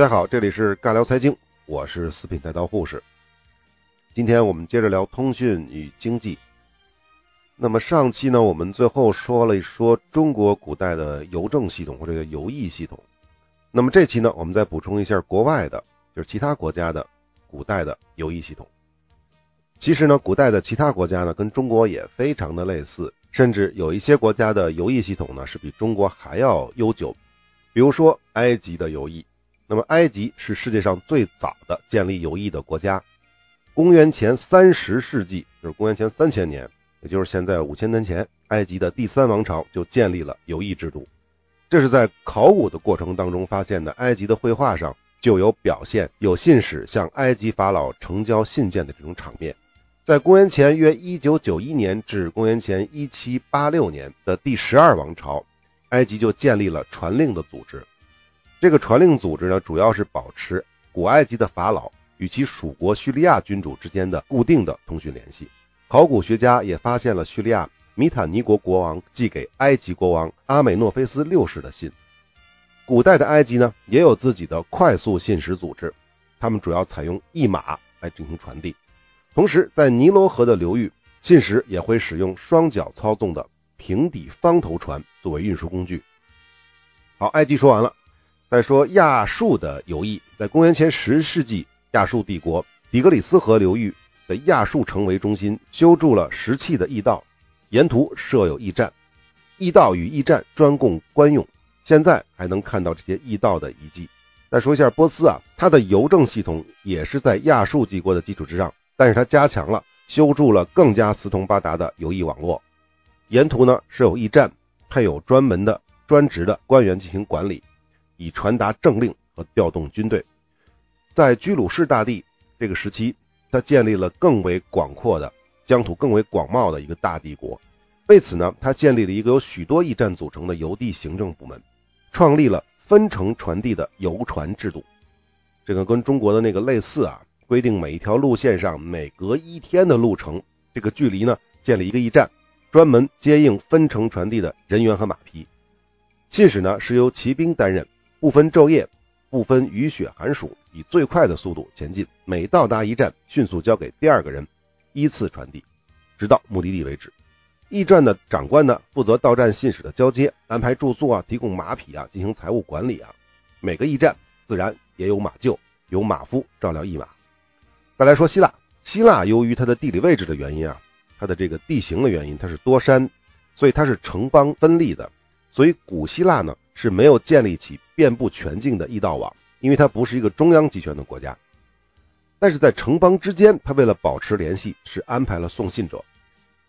大家好，这里是尬聊财经，我是四品带刀护士。今天我们接着聊通讯与经济。那么上期呢，我们最后说了一说中国古代的邮政系统或者邮驿系统。那么这期呢，我们再补充一下国外的，就是其他国家的古代的邮驿系统。其实呢，古代的其他国家呢，跟中国也非常的类似，甚至有一些国家的邮驿系统呢，是比中国还要悠久。比如说埃及的邮驿。那么，埃及是世界上最早的建立友谊的国家。公元前三十世纪，就是公元前三千年，也就是现在五千年前，埃及的第三王朝就建立了友谊制度。这是在考古的过程当中发现的，埃及的绘画上就有表现，有信使向埃及法老呈交信件的这种场面。在公元前约一九九一年至公元前一七八六年的第十二王朝，埃及就建立了传令的组织。这个传令组织呢，主要是保持古埃及的法老与其属国叙利亚君主之间的固定的通讯联系。考古学家也发现了叙利亚米坦尼国国王寄给埃及国王阿美诺菲斯六世的信。古代的埃及呢，也有自己的快速信使组织，他们主要采用驿马来进行传递。同时，在尼罗河的流域，信使也会使用双脚操纵的平底方头船作为运输工具。好，埃及说完了。再说亚述的游弋，在公元前十世纪，亚述帝国底格里斯河流域的亚述城为中心，修筑了石砌的驿道，沿途设有驿站，驿道与驿站专供官用。现在还能看到这些驿道的遗迹。再说一下波斯啊，它的邮政系统也是在亚述帝国的基础之上，但是它加强了，修筑了更加四通八达的邮驿网络，沿途呢设有驿站，配有专门的专职的官员进行管理。以传达政令和调动军队，在居鲁士大帝这个时期，他建立了更为广阔的疆土、更为广袤的一个大帝国。为此呢，他建立了一个由许多驿站组成的邮递行政部门，创立了分城传递的邮传制度。这个跟中国的那个类似啊，规定每一条路线上每隔一天的路程这个距离呢，建立一个驿站，专门接应分城传递的人员和马匹。信使呢是由骑兵担任。不分昼夜，不分雨雪寒暑，以最快的速度前进。每到达一站，迅速交给第二个人，依次传递，直到目的地为止。驿站的长官呢，负责到站信使的交接、安排住宿啊、提供马匹啊、进行财务管理啊。每个驿站自然也有马厩，有马夫照料驿马。再来说希腊，希腊由于它的地理位置的原因啊，它的这个地形的原因，它是多山，所以它是城邦分立的。所以古希腊呢是没有建立起遍布全境的驿道网，因为它不是一个中央集权的国家。但是在城邦之间，它为了保持联系，是安排了送信者。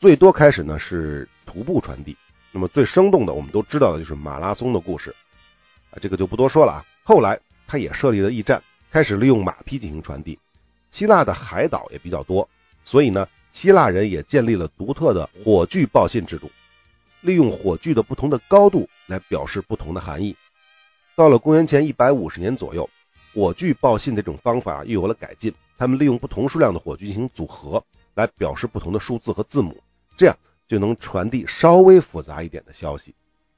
最多开始呢是徒步传递，那么最生动的我们都知道的就是马拉松的故事啊，这个就不多说了啊。后来他也设立了驿站，开始利用马匹进行传递。希腊的海岛也比较多，所以呢，希腊人也建立了独特的火炬报信制度。利用火炬的不同的高度来表示不同的含义。到了公元前一百五十年左右，火炬报信的这种方法又有了改进。他们利用不同数量的火炬进行组合，来表示不同的数字和字母，这样就能传递稍微复杂一点的消息。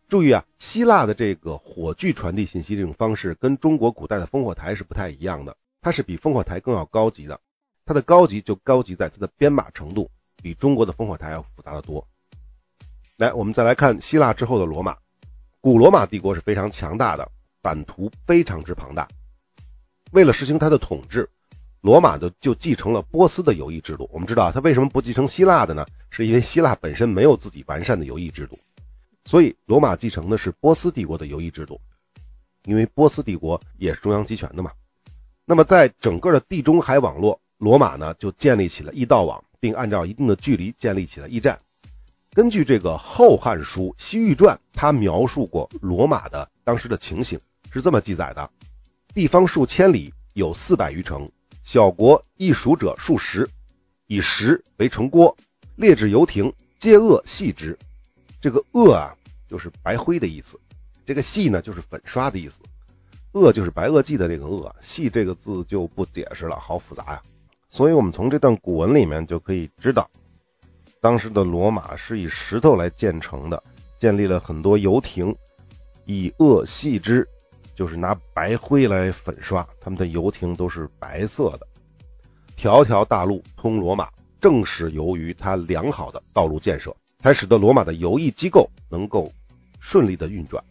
注意啊，希腊的这个火炬传递信息这种方式跟中国古代的烽火台是不太一样的，它是比烽火台更要高级的。它的高级就高级在它的编码程度比中国的烽火台要复杂的多。来，我们再来看希腊之后的罗马。古罗马帝国是非常强大的，版图非常之庞大。为了实行它的统治，罗马的就继承了波斯的游艺制度。我们知道它为什么不继承希腊的呢？是因为希腊本身没有自己完善的游艺制度，所以罗马继承的是波斯帝国的游艺制度。因为波斯帝国也是中央集权的嘛。那么在整个的地中海网络，罗马呢就建立起了驿道网，并按照一定的距离建立起了驿站。根据这个《后汉书·西域传》，他描述过罗马的当时的情形，是这么记载的：地方数千里，有四百余城，小国易属者数十，以石为城郭，列置游亭，皆恶细之。这个恶啊，就是白灰的意思；这个细呢，就是粉刷的意思。恶就是白垩纪的那个恶，细这个字就不解释了，好复杂呀。所以我们从这段古文里面就可以知道。当时的罗马是以石头来建成的，建立了很多游艇，以恶细之，就是拿白灰来粉刷，他们的游艇都是白色的。条条大路通罗马，正是由于它良好的道路建设，才使得罗马的游艺机构能够顺利的运转。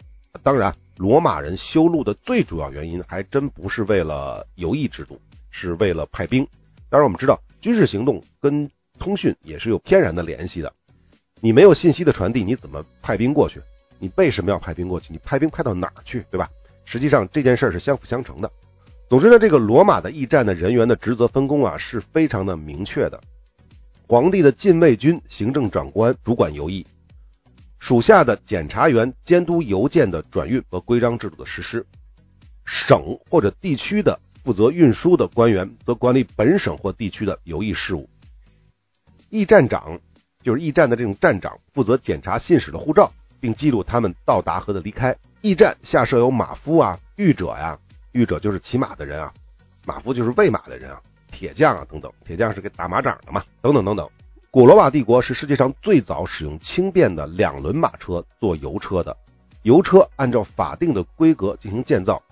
当然，罗马人修路的最主要原因还真不是为了游艺制度，是为了派兵。当然，我们知道军事行动跟通讯也是有天然的联系的。你没有信息的传递，你怎么派兵过去？你为什么要派兵过去？你派兵派到哪儿去，对吧？实际上这件事儿是相辅相成的。总之呢，这个罗马的驿站的人员的职责分工啊是非常的明确的。皇帝的禁卫军行政长官主管游艺，属下的检察员监督邮件的转运和规章制度的实施。省或者地区的负责运输的官员则管理本省或地区的游艺事务。驿站长就是驿站的这种站长，负责检查信使的护照，并记录他们到达和的离开。驿站下设有马夫啊、御者呀。御者就是骑马的人啊，马夫就是喂马的人啊，铁匠啊等等，铁匠是给打马掌的嘛，等等等等。古罗马帝国是世界上最早使用轻便的两轮马车做油车的，油车按照法定的规格进行建造，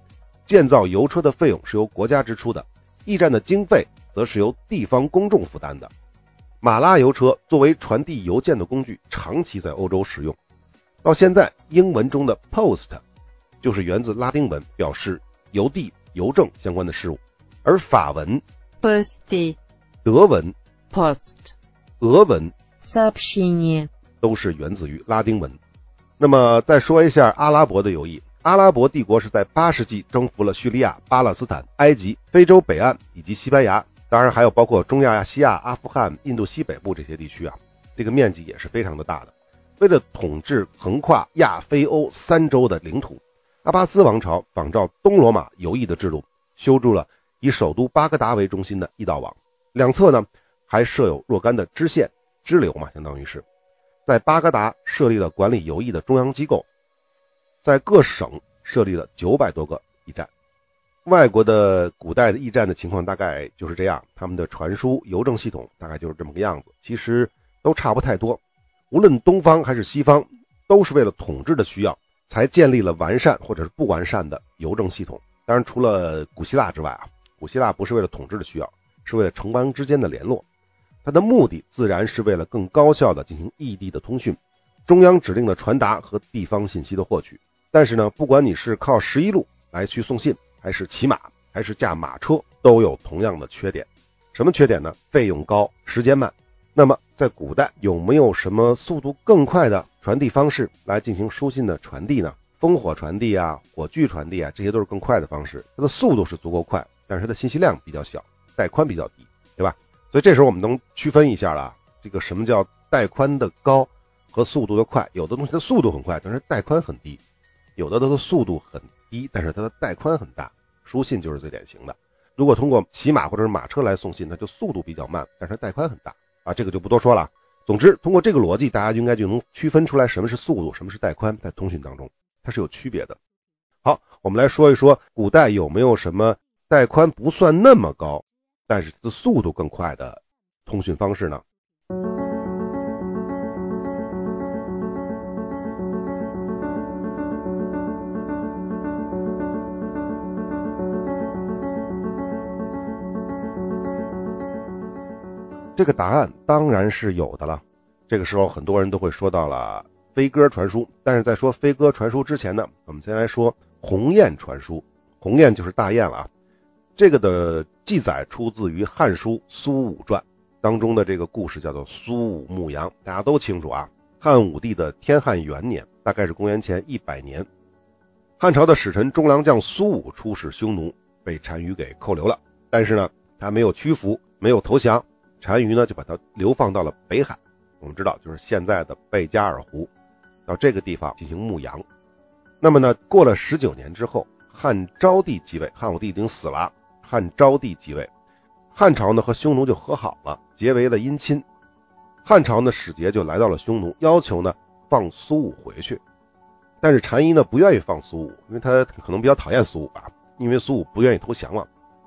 建造油车的费用是由国家支出的，驿站的经费则是由地方公众负担的。马拉油车作为传递邮件的工具，长期在欧洲使用。到现在，英文中的 post 就是源自拉丁文，表示邮递、邮政相关的事物。而法文 p o s t 德文 post，俄文 s u b s i n i 都是源自于拉丁文。那么再说一下阿拉伯的邮驿。阿拉伯帝国是在八世纪征服了叙利亚、巴勒斯坦、埃及、非洲北岸以及西班牙，当然还有包括中亚、西亚、阿富汗、印度西北部这些地区啊，这个面积也是非常的大的。为了统治横跨亚非欧三洲的领土。阿巴斯王朝仿照东罗马游艺的制度，修筑了以首都巴格达为中心的驿道网，两侧呢还设有若干的支线支流嘛，相当于是，在巴格达设立了管理游艺的中央机构，在各省设立了九百多个驿站。外国的古代的驿站的情况大概就是这样，他们的传输邮政系统大概就是这么个样子，其实都差不太多。无论东方还是西方，都是为了统治的需要。才建立了完善或者是不完善的邮政系统。当然，除了古希腊之外啊，古希腊不是为了统治的需要，是为了城邦之间的联络。它的目的自然是为了更高效的进行异地的通讯、中央指令的传达和地方信息的获取。但是呢，不管你是靠十一路来去送信，还是骑马，还是驾马车，都有同样的缺点。什么缺点呢？费用高，时间慢。那么，在古代有没有什么速度更快的传递方式来进行书信的传递呢？烽火传递啊，火炬传递啊，这些都是更快的方式。它的速度是足够快，但是它的信息量比较小，带宽比较低，对吧？所以这时候我们能区分一下了，这个什么叫带宽的高和速度的快？有的东西的速度很快，但是带宽很低；有的它的速度很低，但是它的带宽很大。书信就是最典型的。如果通过骑马或者是马车来送信，它就速度比较慢，但是带宽很大。啊，这个就不多说了。总之，通过这个逻辑，大家应该就能区分出来什么是速度，什么是带宽，在通讯当中它是有区别的。好，我们来说一说古代有没有什么带宽不算那么高，但是它的速度更快的通讯方式呢？这个答案当然是有的了。这个时候，很多人都会说到了飞鸽传书。但是在说飞鸽传书之前呢，我们先来说鸿雁传书。鸿雁就是大雁了啊。这个的记载出自于《汉书·苏武传》当中的这个故事，叫做苏武牧羊。大家都清楚啊。汉武帝的天汉元年，大概是公元前一百年，汉朝的使臣中郎将苏武出使匈奴，被单于给扣留了。但是呢，他没有屈服，没有投降。单于呢，就把他流放到了北海，我们知道就是现在的贝加尔湖，到这个地方进行牧羊。那么呢，过了十九年之后，汉昭帝即位，汉武帝已经死了，汉昭帝即位，汉朝呢和匈奴就和好了，结为了姻亲。汉朝呢使节就来到了匈奴，要求呢放苏武回去，但是单于呢不愿意放苏武，因为他可能比较讨厌苏武吧，因为苏武不愿意投降了，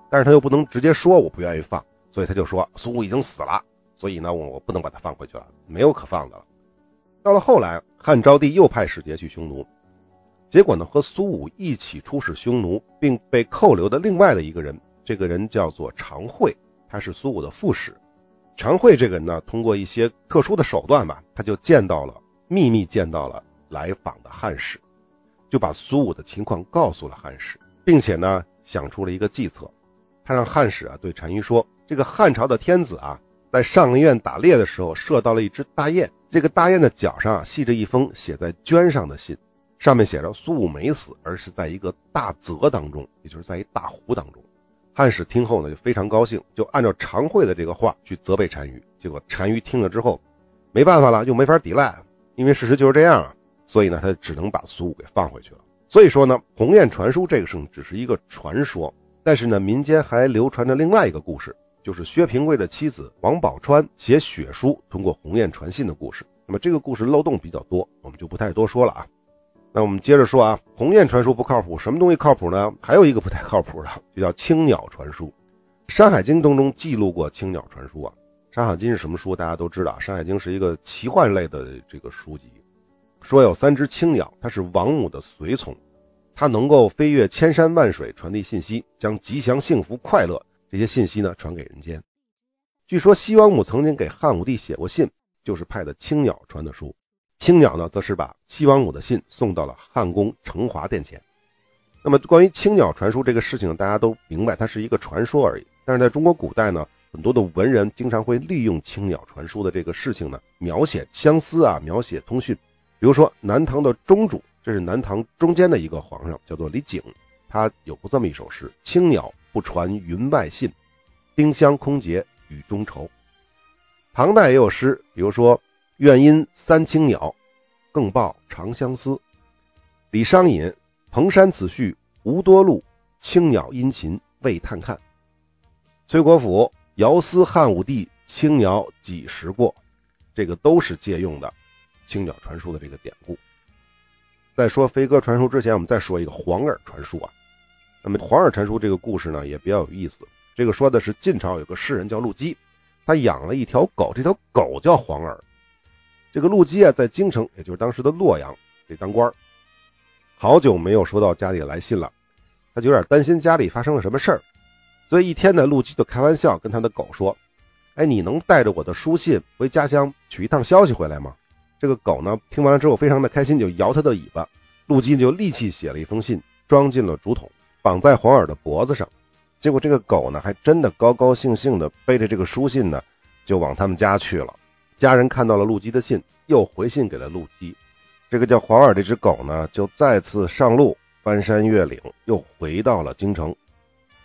但是他又不能直接说我不愿意放。所以他就说苏武已经死了，所以呢，我我不能把他放回去了，没有可放的了。到了后来，汉昭帝又派使节去匈奴，结果呢和苏武一起出使匈奴，并被扣留的另外的一个人，这个人叫做常惠，他是苏武的副使。常惠这个人呢，通过一些特殊的手段吧，他就见到了秘密见到了来访的汉使，就把苏武的情况告诉了汉使，并且呢想出了一个计策，他让汉使啊对单于说，这个汉朝的天子啊。在上林苑打猎的时候，射到了一只大雁。这个大雁的脚上系着一封写在绢上的信，上面写着苏武没死，而是在一个大泽当中，也就是在一大湖当中。汉使听后呢，就非常高兴，就按照常惠的这个话去责备单于。结果单于听了之后，没办法了，又没法抵赖，因为事实就是这样啊。所以呢，他只能把苏武给放回去了。所以说呢，鸿雁传书这个事情只是一个传说，但是呢，民间还流传着另外一个故事。就是薛平贵的妻子王宝钏写血书通过鸿雁传信的故事。那么这个故事漏洞比较多，我们就不太多说了啊。那我们接着说啊，鸿雁传书不靠谱，什么东西靠谱呢？还有一个不太靠谱的，就叫青鸟传书。《山海经》当中记录过青鸟传书啊。《山海经》是什么书？大家都知道，《山海经》是一个奇幻类的这个书籍。说有三只青鸟，它是王母的随从，它能够飞越千山万水传递信息，将吉祥、幸福、快乐。这些信息呢传给人间。据说西王母曾经给汉武帝写过信，就是派的青鸟传的书。青鸟呢，则是把西王母的信送到了汉宫承华殿前。那么关于青鸟传书这个事情，大家都明白，它是一个传说而已。但是在中国古代呢，很多的文人经常会利用青鸟传书的这个事情呢，描写相思啊，描写通讯。比如说南唐的中主，这是南唐中间的一个皇上，叫做李璟，他有过这么一首诗：青鸟。不传云外信，丁香空结雨中愁。唐代也有诗，比如说“愿因三青鸟，更报长相思”。李商隐“蓬山此序无多路，青鸟殷勤为探看”。崔国辅“遥思汉武帝，青鸟几时过”。这个都是借用的青鸟传书的这个典故。在说飞鸽传书之前，我们再说一个黄耳传书啊。那么黄耳传书这个故事呢也比较有意思。这个说的是晋朝有个士人叫陆机，他养了一条狗，这条狗叫黄耳。这个陆机啊在京城，也就是当时的洛阳，得当官，好久没有收到家里来信了，他就有点担心家里发生了什么事儿。所以一天呢，陆机就开玩笑跟他的狗说：“哎，你能带着我的书信回家乡取一趟消息回来吗？”这个狗呢听完了之后非常的开心，就摇它的尾巴。陆机就立即写了一封信，装进了竹筒。绑在黄耳的脖子上，结果这个狗呢，还真的高高兴兴的背着这个书信呢，就往他们家去了。家人看到了陆基的信，又回信给了陆基。这个叫黄耳这只狗呢，就再次上路，翻山越岭，又回到了京城。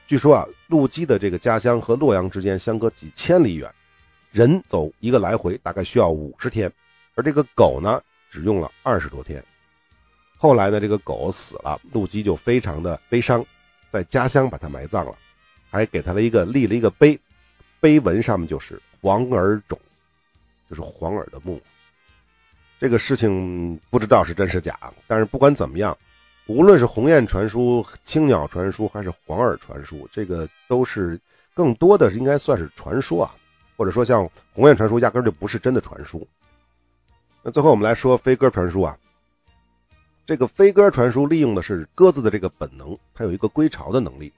据说啊，陆基的这个家乡和洛阳之间相隔几千里远，人走一个来回大概需要五十天，而这个狗呢，只用了二十多天。后来呢，这个狗死了，陆基就非常的悲伤，在家乡把它埋葬了，还给他了一个立了一个碑，碑文上面就是黄耳冢，就是黄耳的墓。这个事情不知道是真是假，但是不管怎么样，无论是鸿雁传书、青鸟传书还是黄耳传书，这个都是更多的应该算是传说啊，或者说像鸿雁传书压根就不是真的传书。那最后我们来说飞鸽传书啊。这个飞鸽传书利用的是鸽子的这个本能，它有一个归巢的能力。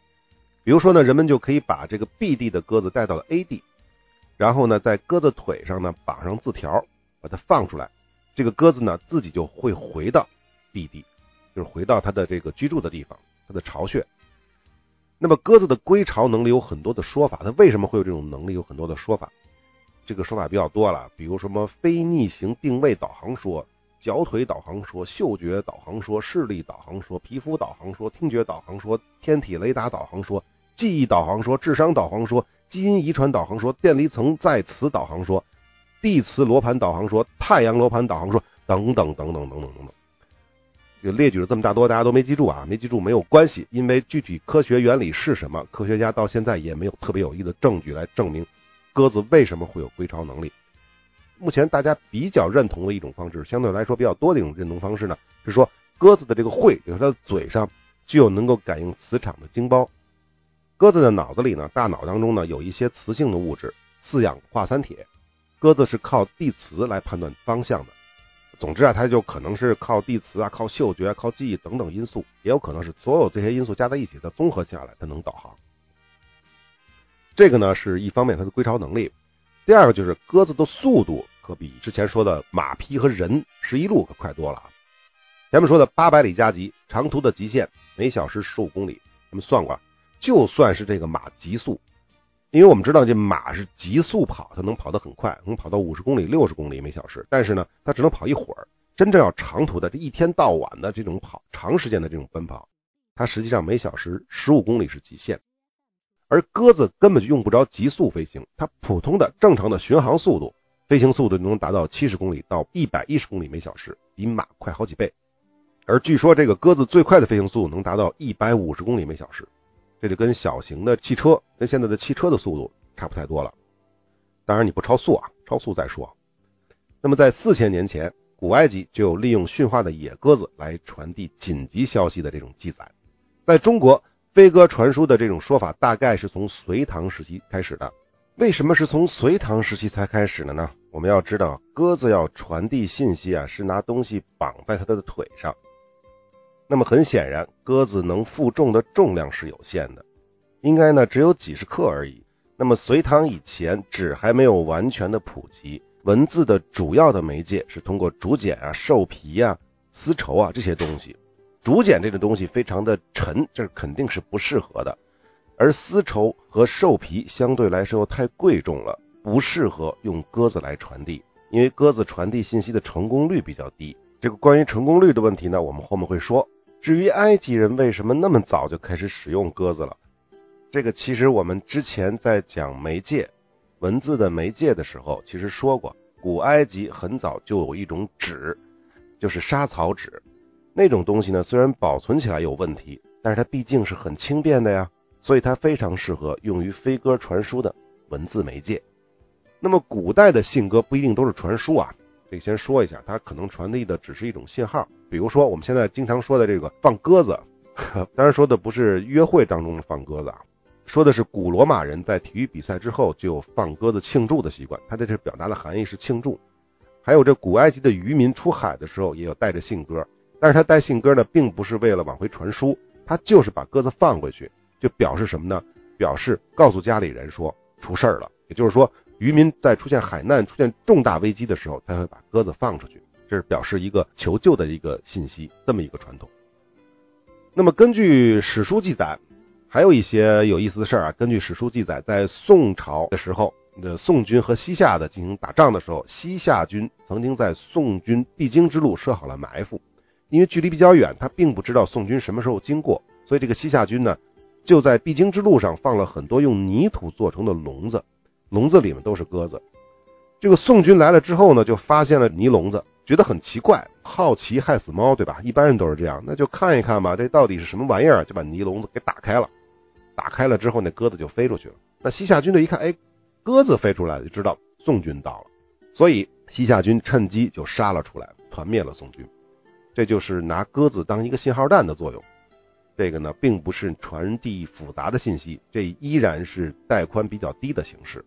比如说呢，人们就可以把这个 B 地的鸽子带到了 A 地，然后呢，在鸽子腿上呢绑上字条，把它放出来，这个鸽子呢自己就会回到 B 地，就是回到它的这个居住的地方，它的巢穴。那么鸽子的归巢能力有很多的说法，它为什么会有这种能力？有很多的说法，这个说法比较多了，比如什么非逆行定位导航说。脚腿导航说，嗅觉导航说，视力导航说，皮肤导航说，听觉导航说，天体雷达导航说，记忆导航说，智商导航说，基因遗传导航说，电离层在磁导航说，地磁罗盘导航说，太阳罗盘导航说，等等等等等等等等。就列举了这么大多，大家都没记住啊？没记住没有关系，因为具体科学原理是什么，科学家到现在也没有特别有益的证据来证明鸽子为什么会有归巢能力。目前大家比较认同的一种方式，相对来说比较多的一种认同方式呢，是说鸽子的这个喙，就是它的嘴上具有能够感应磁场的晶包。鸽子的脑子里呢，大脑当中呢有一些磁性的物质，四氧化三铁。鸽子是靠地磁来判断方向的。总之啊，它就可能是靠地磁啊、靠嗅觉、靠记忆等等因素，也有可能是所有这些因素加在一起，它综合下来，它能导航。这个呢是一方面它的归巢能力，第二个就是鸽子的速度可比之前说的马匹和人十一路可快多了啊。前面说的八百里加急，长途的极限每小时十五公里，咱们算过，就算是这个马极速。因为我们知道这马是急速跑，它能跑得很快，能跑到五十公里、六十公里每小时。但是呢，它只能跑一会儿。真正要长途的，这一天到晚的这种跑，长时间的这种奔跑，它实际上每小时十五公里是极限。而鸽子根本就用不着急速飞行，它普通的正常的巡航速度，飞行速度能达到七十公里到一百一十公里每小时，比马快好几倍。而据说这个鸽子最快的飞行速度能达到一百五十公里每小时。这就跟小型的汽车跟现在的汽车的速度差不太多了，当然你不超速啊，超速再说。那么在四千年前，古埃及就有利用驯化的野鸽子来传递紧急消息的这种记载。在中国，飞鸽传书的这种说法大概是从隋唐时期开始的。为什么是从隋唐时期才开始的呢？我们要知道，鸽子要传递信息啊，是拿东西绑在它的腿上。那么很显然，鸽子能负重的重量是有限的，应该呢只有几十克而已。那么隋唐以前，纸还没有完全的普及，文字的主要的媒介是通过竹简啊、兽皮啊、丝绸啊这些东西。竹简这个东西非常的沉，这肯定是不适合的。而丝绸和兽皮相对来说太贵重了，不适合用鸽子来传递，因为鸽子传递信息的成功率比较低。这个关于成功率的问题呢，我们后面会说。至于埃及人为什么那么早就开始使用鸽子了，这个其实我们之前在讲媒介文字的媒介的时候，其实说过，古埃及很早就有一种纸，就是沙草纸，那种东西呢，虽然保存起来有问题，但是它毕竟是很轻便的呀，所以它非常适合用于飞鸽传书的文字媒介。那么古代的信鸽不一定都是传书啊。这先说一下，它可能传递的只是一种信号，比如说我们现在经常说的这个放鸽子，当然说的不是约会当中的放鸽子啊，说的是古罗马人在体育比赛之后就有放鸽子庆祝的习惯，它在这表达的含义是庆祝。还有这古埃及的渔民出海的时候也有带着信鸽，但是他带信鸽呢，并不是为了往回传书，他就是把鸽子放回去，就表示什么呢？表示告诉家里人说出事儿了，也就是说。渔民在出现海难、出现重大危机的时候，才会把鸽子放出去，这是表示一个求救的一个信息，这么一个传统。那么根据史书记载，还有一些有意思的事儿啊。根据史书记载，在宋朝的时候，的宋军和西夏的进行打仗的时候，西夏军曾经在宋军必经之路设好了埋伏，因为距离比较远，他并不知道宋军什么时候经过，所以这个西夏军呢，就在必经之路上放了很多用泥土做成的笼子。笼子里面都是鸽子，这个宋军来了之后呢，就发现了泥笼子，觉得很奇怪，好奇害死猫，对吧？一般人都是这样，那就看一看吧，这到底是什么玩意儿？就把泥笼子给打开了，打开了之后，那鸽子就飞出去了。那西夏军队一看，哎，鸽子飞出来了，就知道宋军到了，所以西夏军趁机就杀了出来，团灭了宋军。这就是拿鸽子当一个信号弹的作用。这个呢，并不是传递复杂的信息，这依然是带宽比较低的形式。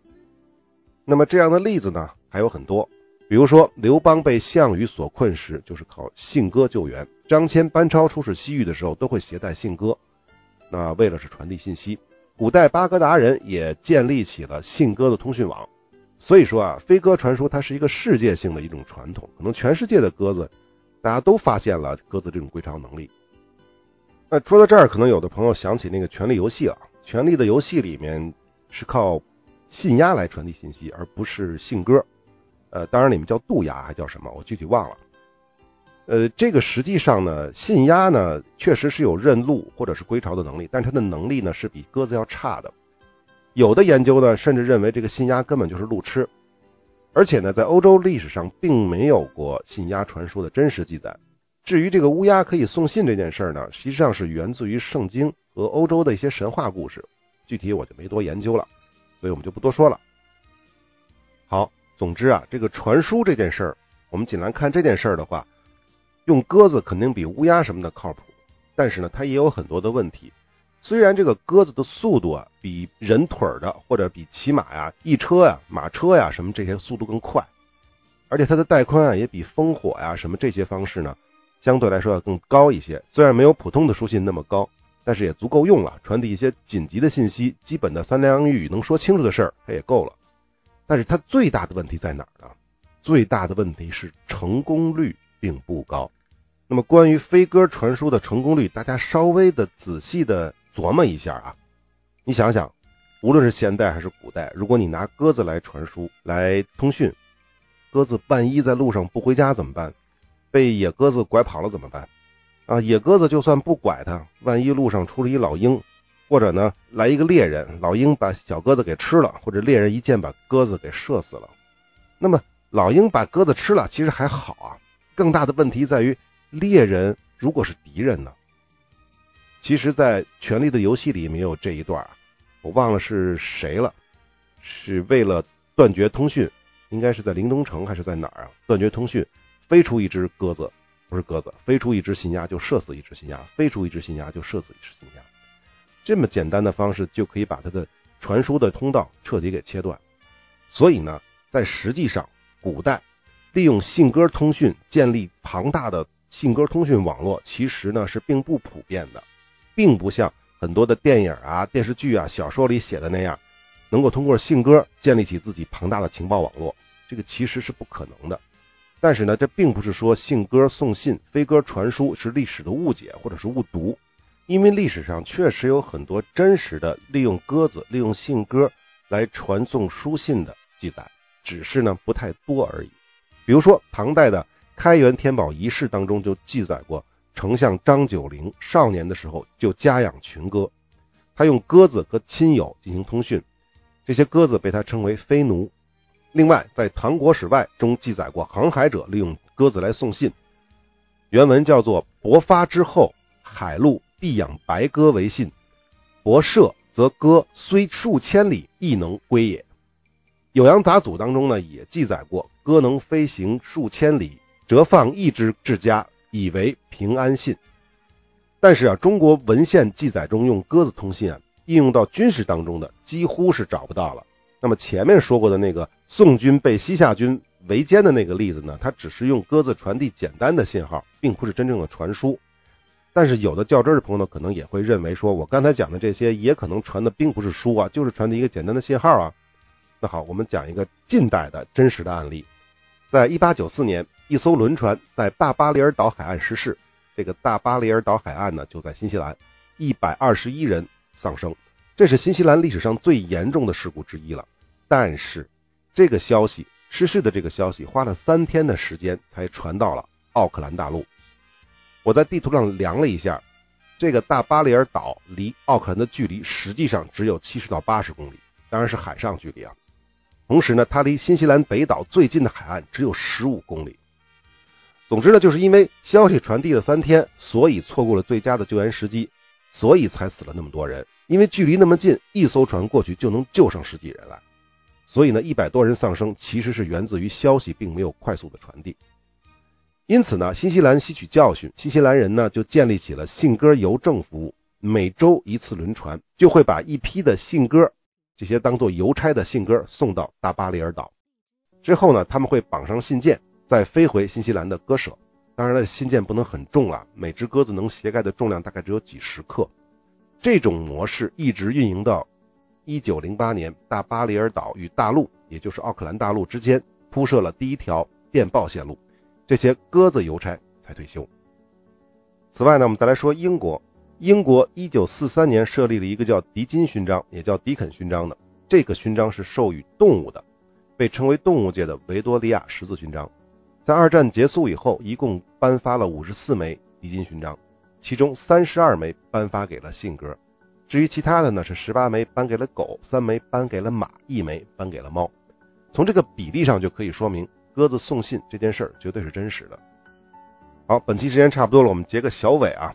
那么这样的例子呢还有很多，比如说刘邦被项羽所困时，就是靠信鸽救援；张骞、班超出使西域的时候，都会携带信鸽，那为了是传递信息。古代巴格达人也建立起了信鸽的通讯网。所以说啊，飞鸽传书它是一个世界性的一种传统，可能全世界的鸽子，大家都发现了鸽子这种归巢能力。那说到这儿，可能有的朋友想起那个《权力游戏》了，《权力的游戏》里面是靠。信鸦来传递信息，而不是信鸽。呃，当然里面叫渡鸦，还叫什么？我具体忘了。呃，这个实际上呢，信鸦呢确实是有认路或者是归巢的能力，但它的能力呢是比鸽子要差的。有的研究呢甚至认为这个信鸦根本就是路痴。而且呢，在欧洲历史上并没有过信鸦传说的真实记载。至于这个乌鸦可以送信这件事儿呢，实际上是源自于圣经和欧洲的一些神话故事，具体我就没多研究了。所以我们就不多说了。好，总之啊，这个传书这件事儿，我们仅来看这件事儿的话，用鸽子肯定比乌鸦什么的靠谱，但是呢，它也有很多的问题。虽然这个鸽子的速度啊，比人腿的或者比骑马呀、驿车呀、马车呀什么这些速度更快，而且它的带宽啊也比烽火呀什么这些方式呢相对来说要更高一些。虽然没有普通的书信那么高，但是也足够用了，传递一些紧急的信息，基本的三两语能说清楚的事儿，它也够了。但是它最大的问题在哪儿呢？最大的问题是成功率并不高。那么关于飞鸽传书的成功率，大家稍微的仔细的琢磨一下啊。你想想，无论是现代还是古代，如果你拿鸽子来传书、来通讯，鸽子万一在路上不回家怎么办？被野鸽子拐跑了怎么办？啊，野鸽子就算不拐它，万一路上出了一老鹰，或者呢来一个猎人，老鹰把小鸽子给吃了，或者猎人一箭把鸽子给射死了，那么老鹰把鸽子吃了，其实还好啊。更大的问题在于。猎人如果是敌人呢？其实，在《权力的游戏》里没有这一段，我忘了是谁了。是为了断绝通讯，应该是在灵东城还是在哪儿啊？断绝通讯，飞出一只鸽子，不是鸽子，飞出一只新鸭就射死一只新鸭，飞出一只新鸭就射死一只新鸭。这么简单的方式就可以把它的传输的通道彻底给切断。所以呢，在实际上，古代利用信鸽通讯建立庞大的。信鸽通讯网络其实呢是并不普遍的，并不像很多的电影啊、电视剧啊、小说里写的那样，能够通过信鸽建立起自己庞大的情报网络，这个其实是不可能的。但是呢，这并不是说信鸽送信、飞鸽传书是历史的误解或者是误读，因为历史上确实有很多真实的利用鸽子、利用信鸽来传送书信的记载，只是呢不太多而已。比如说唐代的。开元天宝遗事当中就记载过，丞相张九龄少年的时候就家养群鸽，他用鸽子和亲友进行通讯，这些鸽子被他称为飞奴。另外，在《唐国史外》中记载过，航海者利用鸽子来送信，原文叫做“伯发之后，海陆必养白鸽为信，伯射则鸽虽数千里亦能归也”。《酉阳杂俎》当中呢也记载过，鸽能飞行数千里。折放一只至家，以为平安信。但是啊，中国文献记载中用鸽子通信啊，应用到军事当中的几乎是找不到了。那么前面说过的那个宋军被西夏军围歼的那个例子呢，它只是用鸽子传递简单的信号，并不是真正的传输。但是有的较真的朋友呢，可能也会认为说，我刚才讲的这些也可能传的并不是书啊，就是传递一个简单的信号啊。那好，我们讲一个近代的真实的案例，在一八九四年。一艘轮船在大巴里尔岛海岸失事，这个大巴里尔岛海岸呢就在新西兰，一百二十一人丧生，这是新西兰历史上最严重的事故之一了。但是这个消息失事的这个消息花了三天的时间才传到了奥克兰大陆。我在地图上量了一下，这个大巴里尔岛离奥克兰的距离实际上只有七十到八十公里，当然是海上距离啊。同时呢，它离新西兰北岛最近的海岸只有十五公里。总之呢，就是因为消息传递了三天，所以错过了最佳的救援时机，所以才死了那么多人。因为距离那么近，一艘船过去就能救上十几人来，所以呢，一百多人丧生其实是源自于消息并没有快速的传递。因此呢，新西兰吸取教训，新西兰人呢就建立起了信鸽邮政服务，每周一次轮船就会把一批的信鸽，这些当做邮差的信鸽送到大巴里尔岛，之后呢，他们会绑上信件。再飞回新西兰的鸽舍，当然了，信件不能很重啊，每只鸽子能携带的重量大概只有几十克。这种模式一直运营到一九零八年，大巴里尔岛与大陆，也就是奥克兰大陆之间铺设了第一条电报线路，这些鸽子邮差才退休。此外呢，我们再来说英国，英国一九四三年设立了一个叫迪金勋章，也叫迪肯勋章的，这个勋章是授予动物的。被称为动物界的维多利亚十字勋章，在二战结束以后，一共颁发了五十四枚迪金勋章，其中三十二枚颁发给了信鸽，至于其他的呢，是十八枚颁给了狗，三枚颁给了马，一枚颁给了猫。从这个比例上就可以说明，鸽子送信这件事儿绝对是真实的。好，本期时间差不多了，我们结个小尾啊。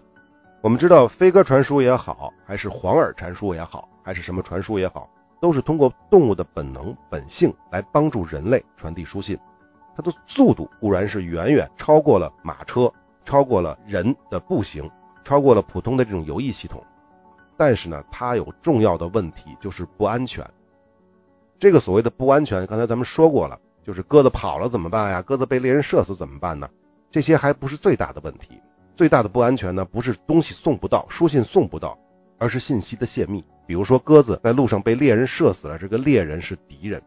我们知道飞鸽传书也好，还是黄耳传书也好，还是什么传书也好。都是通过动物的本能本性来帮助人类传递书信，它的速度固然是远远超过了马车，超过了人的步行，超过了普通的这种游艺系统，但是呢，它有重要的问题，就是不安全。这个所谓的不安全，刚才咱们说过了，就是鸽子跑了怎么办呀？鸽子被猎人射死怎么办呢？这些还不是最大的问题，最大的不安全呢，不是东西送不到，书信送不到，而是信息的泄密。比如说，鸽子在路上被猎人射死了，这个猎人是敌人，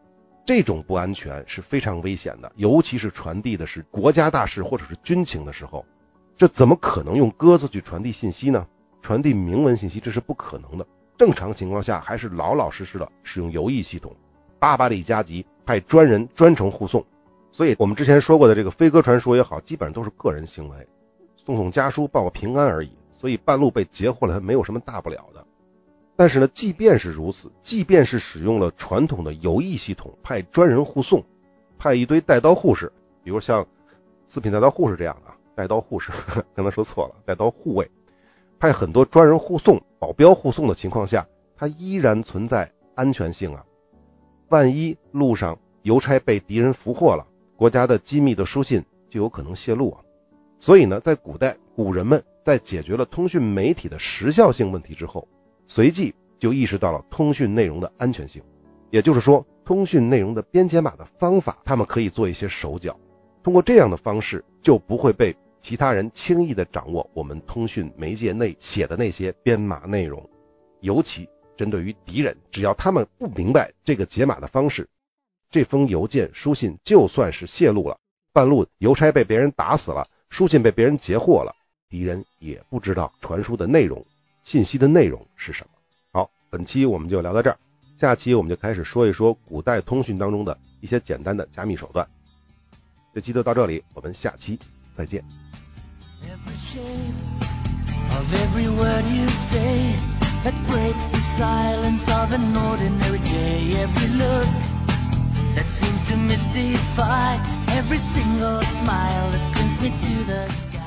这种不安全是非常危险的，尤其是传递的是国家大事或者是军情的时候，这怎么可能用鸽子去传递信息呢？传递明文信息这是不可能的。正常情况下，还是老老实实的使用邮驿系统，巴巴里加急派专人专程护送。所以，我们之前说过的这个飞鸽传书也好，基本上都是个人行为，送送家书报个平安而已。所以半路被截获了，没有什么大不了的。但是呢，即便是如此，即便是使用了传统的邮驿系统，派专人护送，派一堆带刀护士，比如像四品带刀护士这样的带刀护士，刚才说错了，带刀护卫，派很多专人护送、保镖护送的情况下，它依然存在安全性啊。万一路上邮差被敌人俘获了，国家的机密的书信就有可能泄露啊，所以呢，在古代，古人们在解决了通讯媒体的时效性问题之后，随即就意识到了通讯内容的安全性。也就是说，通讯内容的编解码的方法，他们可以做一些手脚，通过这样的方式，就不会被其他人轻易的掌握我们通讯媒介内写的那些编码内容。尤其针对于敌人，只要他们不明白这个解码的方式。这封邮件、书信就算是泄露了，半路邮差被别人打死了，书信被别人截获了，敌人也不知道传输的内容、信息的内容是什么。好，本期我们就聊到这儿，下期我们就开始说一说古代通讯当中的一些简单的加密手段。这期就到这里，我们下期再见。that that seems to mystify every single smile that brings me to the sky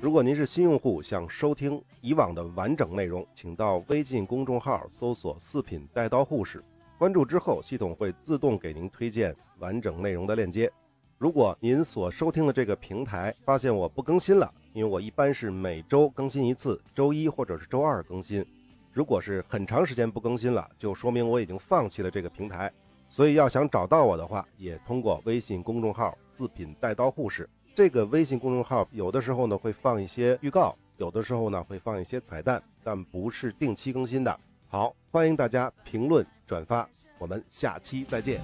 如果您是新用户，想收听以往的完整内容，请到微信公众号搜索“四品带刀护士”，关注之后，系统会自动给您推荐完整内容的链接。如果您所收听的这个平台发现我不更新了，因为我一般是每周更新一次，周一或者是周二更新。如果是很长时间不更新了，就说明我已经放弃了这个平台。所以要想找到我的话，也通过微信公众号“自品带刀护士”这个微信公众号，有的时候呢会放一些预告，有的时候呢会放一些彩蛋，但不是定期更新的。好，欢迎大家评论转发，我们下期再见。